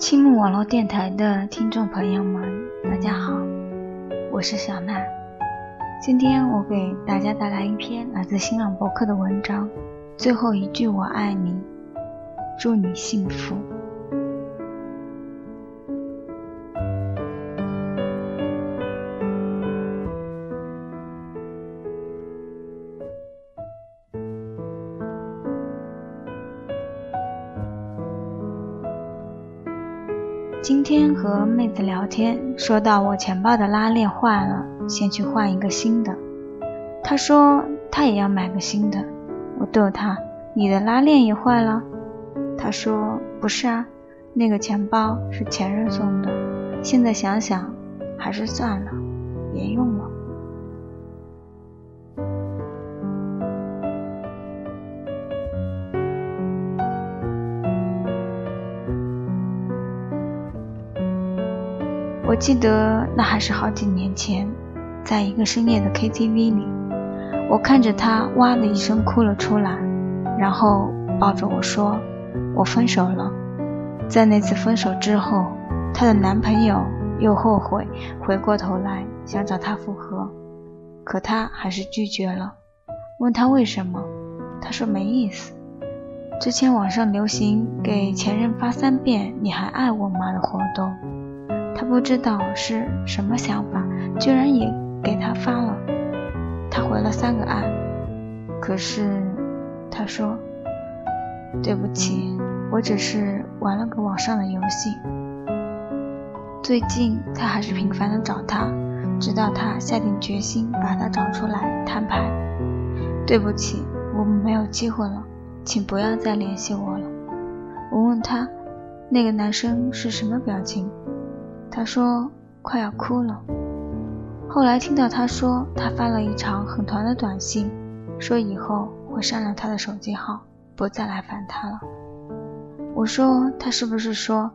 青木网络电台的听众朋友们，大家好，我是小娜。今天我给大家带来一篇来自新浪博客的文章，《最后一句我爱你》，祝你幸福。今天和妹子聊天，说到我钱包的拉链坏了，先去换一个新的。她说她也要买个新的。我逗她：“你的拉链也坏了？”她说：“不是啊，那个钱包是前任送的，现在想想，还是算了，别用了。”我记得那还是好几年前，在一个深夜的 KTV 里，我看着她哇的一声哭了出来，然后抱着我说：“我分手了。”在那次分手之后，她的男朋友又后悔，回过头来想找她复合，可她还是拒绝了。问她为什么，她说没意思。之前网上流行给前任发三遍“你还爱我吗”的活动。他不知道是什么想法，居然也给他发了。他回了三个爱，可是他说：“对不起，我只是玩了个网上的游戏。”最近他还是频繁的找他，直到他下定决心把他找出来摊牌。对不起，我们没有机会了，请不要再联系我了。我问他，那个男生是什么表情？他说快要哭了。后来听到他说他发了一长很长的短信，说以后会删了他的手机号，不再来烦他了。我说他是不是说，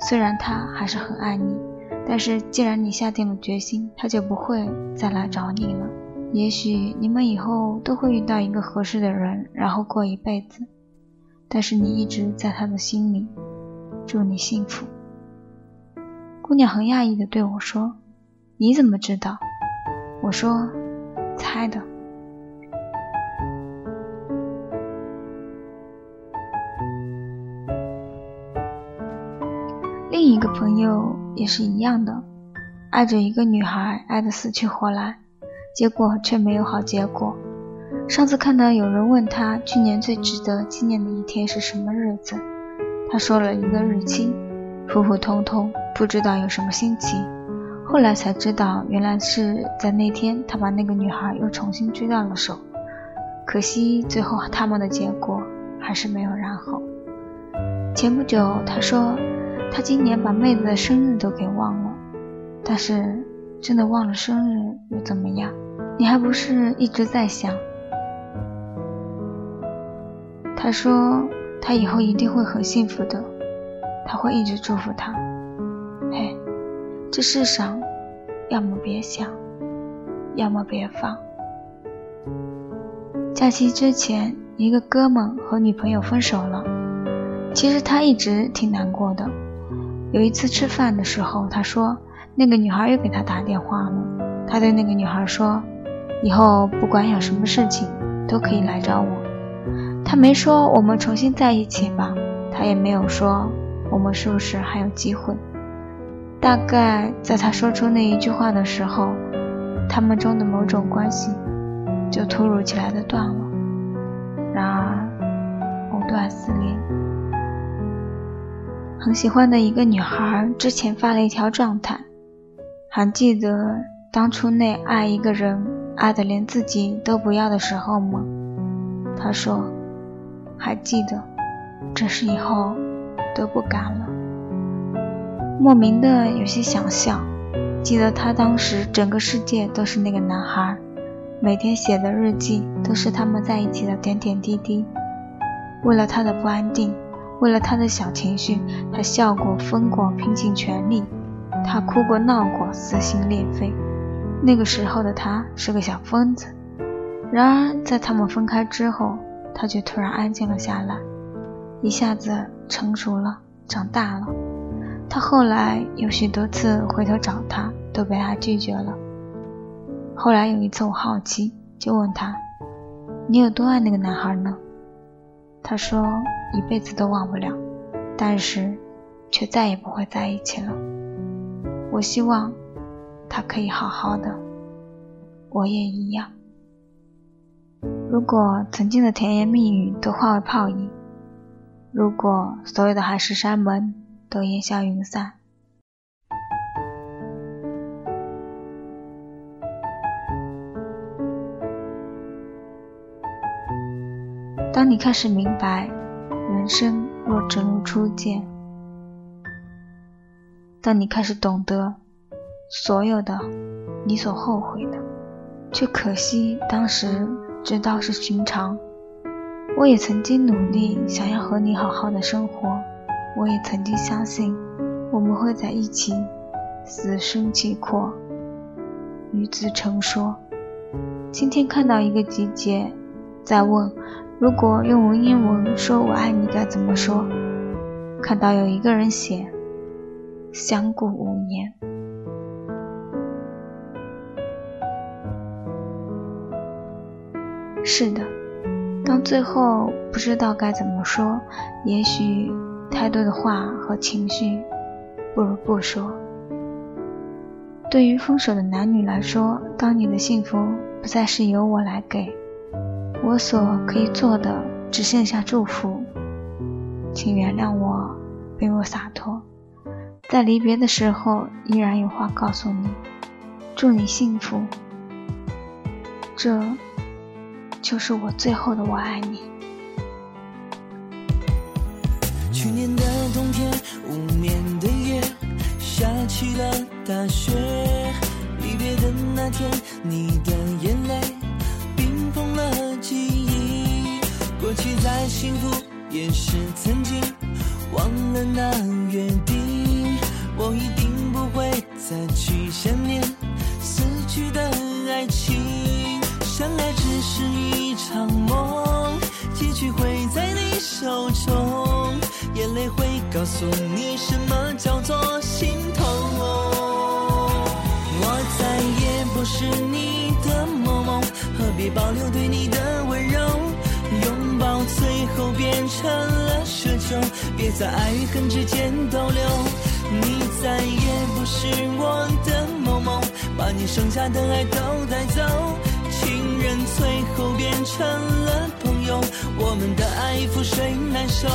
虽然他还是很爱你，但是既然你下定了决心，他就不会再来找你了。也许你们以后都会遇到一个合适的人，然后过一辈子。但是你一直在他的心里，祝你幸福。姑娘很讶异的对我说：“你怎么知道？”我说：“猜的。”另一个朋友也是一样的，爱着一个女孩，爱得死去活来，结果却没有好结果。上次看到有人问他去年最值得纪念的一天是什么日子，他说了一个日期。普普通通，不知道有什么新奇。后来才知道，原来是在那天，他把那个女孩又重新追到了手。可惜，最后他们的结果还是没有然后。前不久，他说他今年把妹子的生日都给忘了。但是，真的忘了生日又怎么样？你还不是一直在想？他说他以后一定会很幸福的。他会一直祝福他。嘿，这世上，要么别想，要么别放。假期之前，一个哥们和女朋友分手了。其实他一直挺难过的。有一次吃饭的时候，他说那个女孩又给他打电话了。他对那个女孩说：“以后不管有什么事情，都可以来找我。”他没说我们重新在一起吧，他也没有说。我们是不是还有机会？大概在他说出那一句话的时候，他们中的某种关系就突如其来的断了。然而，藕断丝连。很喜欢的一个女孩之前发了一条状态，还记得当初那爱一个人爱的连自己都不要的时候吗？她说，还记得，只是以后。都不敢了，莫名的有些想笑。记得他当时整个世界都是那个男孩，每天写的日记都是他们在一起的点点滴滴。为了他的不安定，为了他的小情绪，他笑过、疯过、拼尽全力；他哭过、闹过、撕心裂肺。那个时候的他是个小疯子。然而在他们分开之后，他却突然安静了下来，一下子成熟了，长大了。他后来有许多次回头找他，都被他拒绝了。后来有一次，我好奇，就问他：“你有多爱那个男孩呢？”他说：“一辈子都忘不了，但是却再也不会在一起了。”我希望他可以好好的，我也一样。如果曾经的甜言蜜语都化为泡影，如果所有的海誓山盟都烟消云散，当你开始明白，人生若只如初见，当你开始懂得，所有的你所后悔的，却可惜当时知道是寻常。我也曾经努力想要和你好好的生活，我也曾经相信我们会在一起，死生契阔，与子成说。今天看到一个集结，在问。如果用文言文说我爱你该怎么说？看到有一个人写“相顾无言”。是的，当最后不知道该怎么说，也许太多的话和情绪，不如不说。对于分手的男女来说，当你的幸福不再是由我来给。我所可以做的只剩下祝福，请原谅我卑微洒脱，在离别的时候依然有话告诉你，祝你幸福，这就是我最后的我爱你。去年的冬天，无眠的夜，下起了大雪，离别的那天，你的眼泪冰封了记忆。过去。再幸福也是曾经，忘了那约定，我一定不会再去想念死去的爱情。相爱只是一场梦，结局会在你手中，眼泪会告诉你什么叫做心痛。我再也不是你的梦梦，何必保留对你的温柔？拥抱最后变成了奢求，别在爱与恨之间逗留。你再也不是我的某某，把你剩下的爱都带走。最后变成了朋友，我们的爱覆水难收。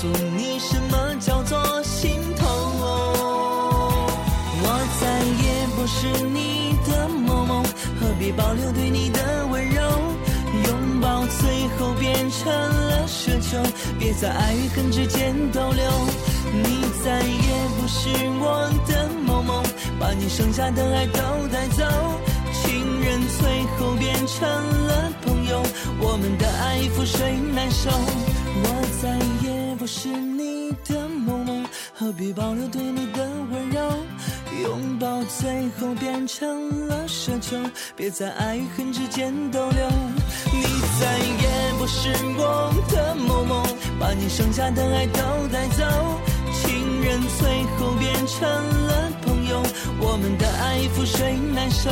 诉你什么叫做心痛。我再也不是你的某某，何必保留对你的温柔？拥抱最后变成了奢求，别在爱与恨之间逗留。你再也不是我的某某，把你剩下的爱都带走。情人最后变成了，我们的爱覆水难收。我再也不是你的某某，何必保留对你的温柔？拥抱最后变成了奢求，别在爱与恨之间逗留。你再也不是我的某某，把你剩下的爱都带走。情人最后变成了朋友，我们的爱覆水难收。